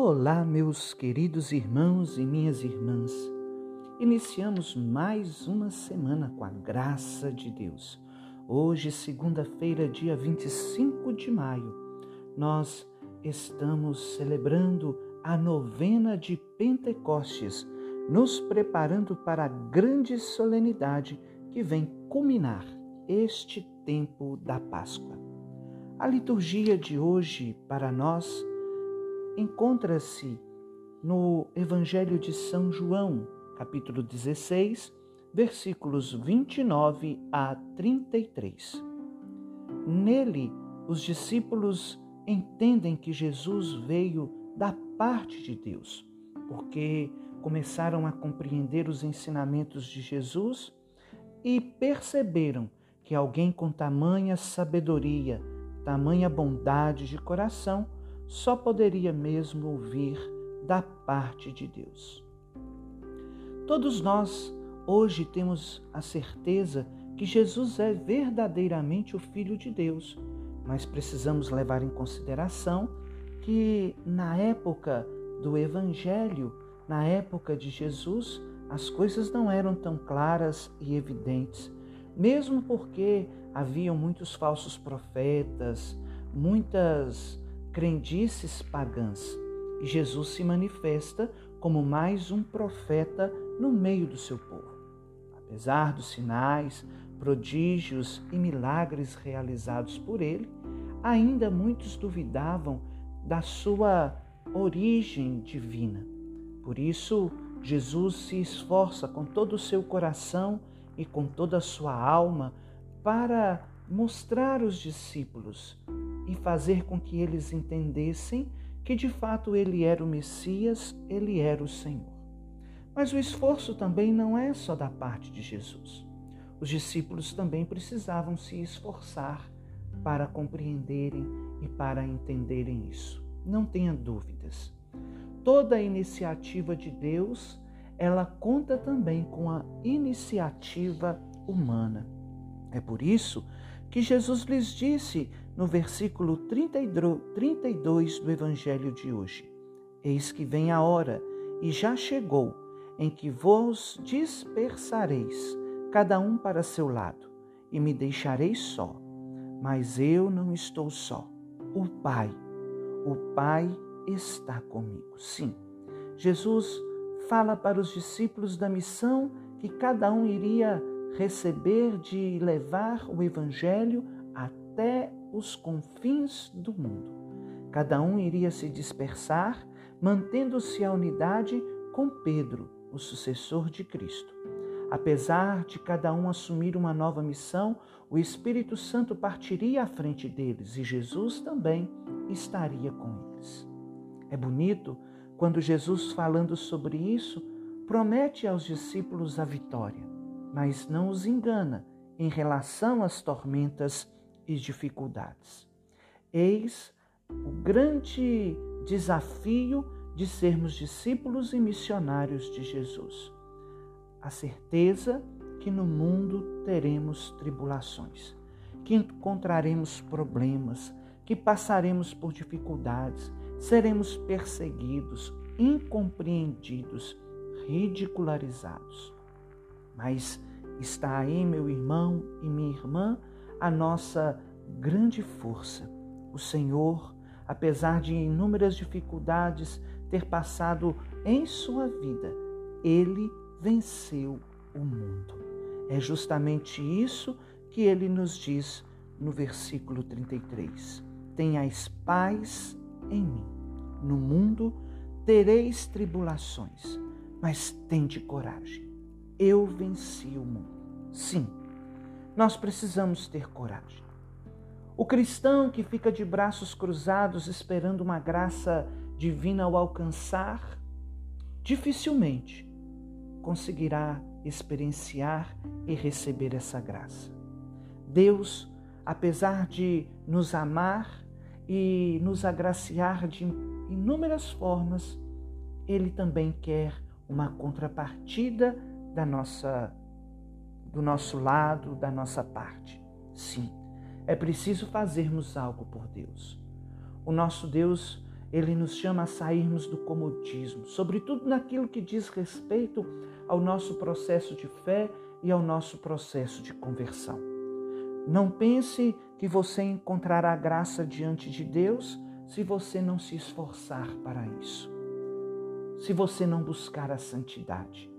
Olá, meus queridos irmãos e minhas irmãs. Iniciamos mais uma semana com a graça de Deus. Hoje, segunda-feira, dia 25 de maio, nós estamos celebrando a novena de Pentecostes, nos preparando para a grande solenidade que vem culminar este tempo da Páscoa. A liturgia de hoje para nós encontra-se no Evangelho de São João, capítulo 16, versículos 29 a 33. Nele, os discípulos entendem que Jesus veio da parte de Deus, porque começaram a compreender os ensinamentos de Jesus e perceberam que alguém com tamanha sabedoria, tamanha bondade de coração, só poderia mesmo ouvir da parte de Deus. Todos nós hoje temos a certeza que Jesus é verdadeiramente o Filho de Deus, mas precisamos levar em consideração que na época do Evangelho, na época de Jesus, as coisas não eram tão claras e evidentes, mesmo porque haviam muitos falsos profetas, muitas crendices pagãs. E Jesus se manifesta como mais um profeta no meio do seu povo. Apesar dos sinais, prodígios e milagres realizados por ele, ainda muitos duvidavam da sua origem divina. Por isso, Jesus se esforça com todo o seu coração e com toda a sua alma para mostrar aos discípulos e fazer com que eles entendessem que de fato ele era o Messias, ele era o Senhor. Mas o esforço também não é só da parte de Jesus. Os discípulos também precisavam se esforçar para compreenderem e para entenderem isso. Não tenha dúvidas. Toda a iniciativa de Deus, ela conta também com a iniciativa humana. É por isso que Jesus lhes disse no versículo 32 do Evangelho de hoje: Eis que vem a hora, e já chegou, em que vos dispersareis, cada um para seu lado, e me deixareis só. Mas eu não estou só. O Pai, o Pai está comigo. Sim, Jesus fala para os discípulos da missão que cada um iria receber de levar o Evangelho até os confins do mundo. Cada um iria se dispersar, mantendo-se a unidade com Pedro, o sucessor de Cristo. Apesar de cada um assumir uma nova missão, o Espírito Santo partiria à frente deles e Jesus também estaria com eles. É bonito quando Jesus, falando sobre isso, promete aos discípulos a vitória mas não os engana em relação às tormentas e dificuldades. Eis o grande desafio de sermos discípulos e missionários de Jesus. A certeza que no mundo teremos tribulações, que encontraremos problemas, que passaremos por dificuldades, seremos perseguidos, incompreendidos, ridicularizados. Mas está aí, meu irmão e minha irmã, a nossa grande força. O Senhor, apesar de inúmeras dificuldades ter passado em sua vida, ele venceu o mundo. É justamente isso que ele nos diz no versículo 33. Tenhais paz em mim. No mundo tereis tribulações, mas tende coragem eu venci o mundo. Sim, nós precisamos ter coragem. O cristão que fica de braços cruzados esperando uma graça divina ao alcançar, dificilmente conseguirá experienciar e receber essa graça. Deus, apesar de nos amar e nos agraciar de inúmeras formas, Ele também quer uma contrapartida da nossa do nosso lado, da nossa parte. Sim, é preciso fazermos algo por Deus. O nosso Deus ele nos chama a sairmos do comodismo, sobretudo naquilo que diz respeito ao nosso processo de fé e ao nosso processo de conversão. Não pense que você encontrará graça diante de Deus se você não se esforçar para isso, se você não buscar a santidade.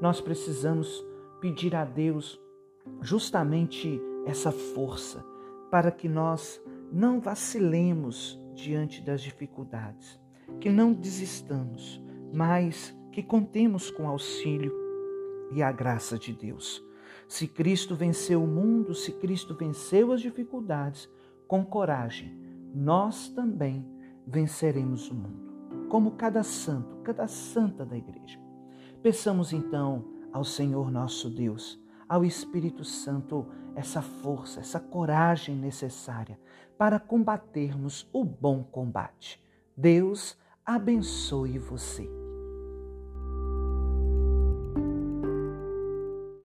Nós precisamos pedir a Deus justamente essa força para que nós não vacilemos diante das dificuldades, que não desistamos, mas que contemos com o auxílio e a graça de Deus. Se Cristo venceu o mundo, se Cristo venceu as dificuldades, com coragem, nós também venceremos o mundo, como cada santo, cada santa da igreja. Peçamos então ao Senhor nosso Deus, ao Espírito Santo, essa força, essa coragem necessária para combatermos o bom combate. Deus abençoe você.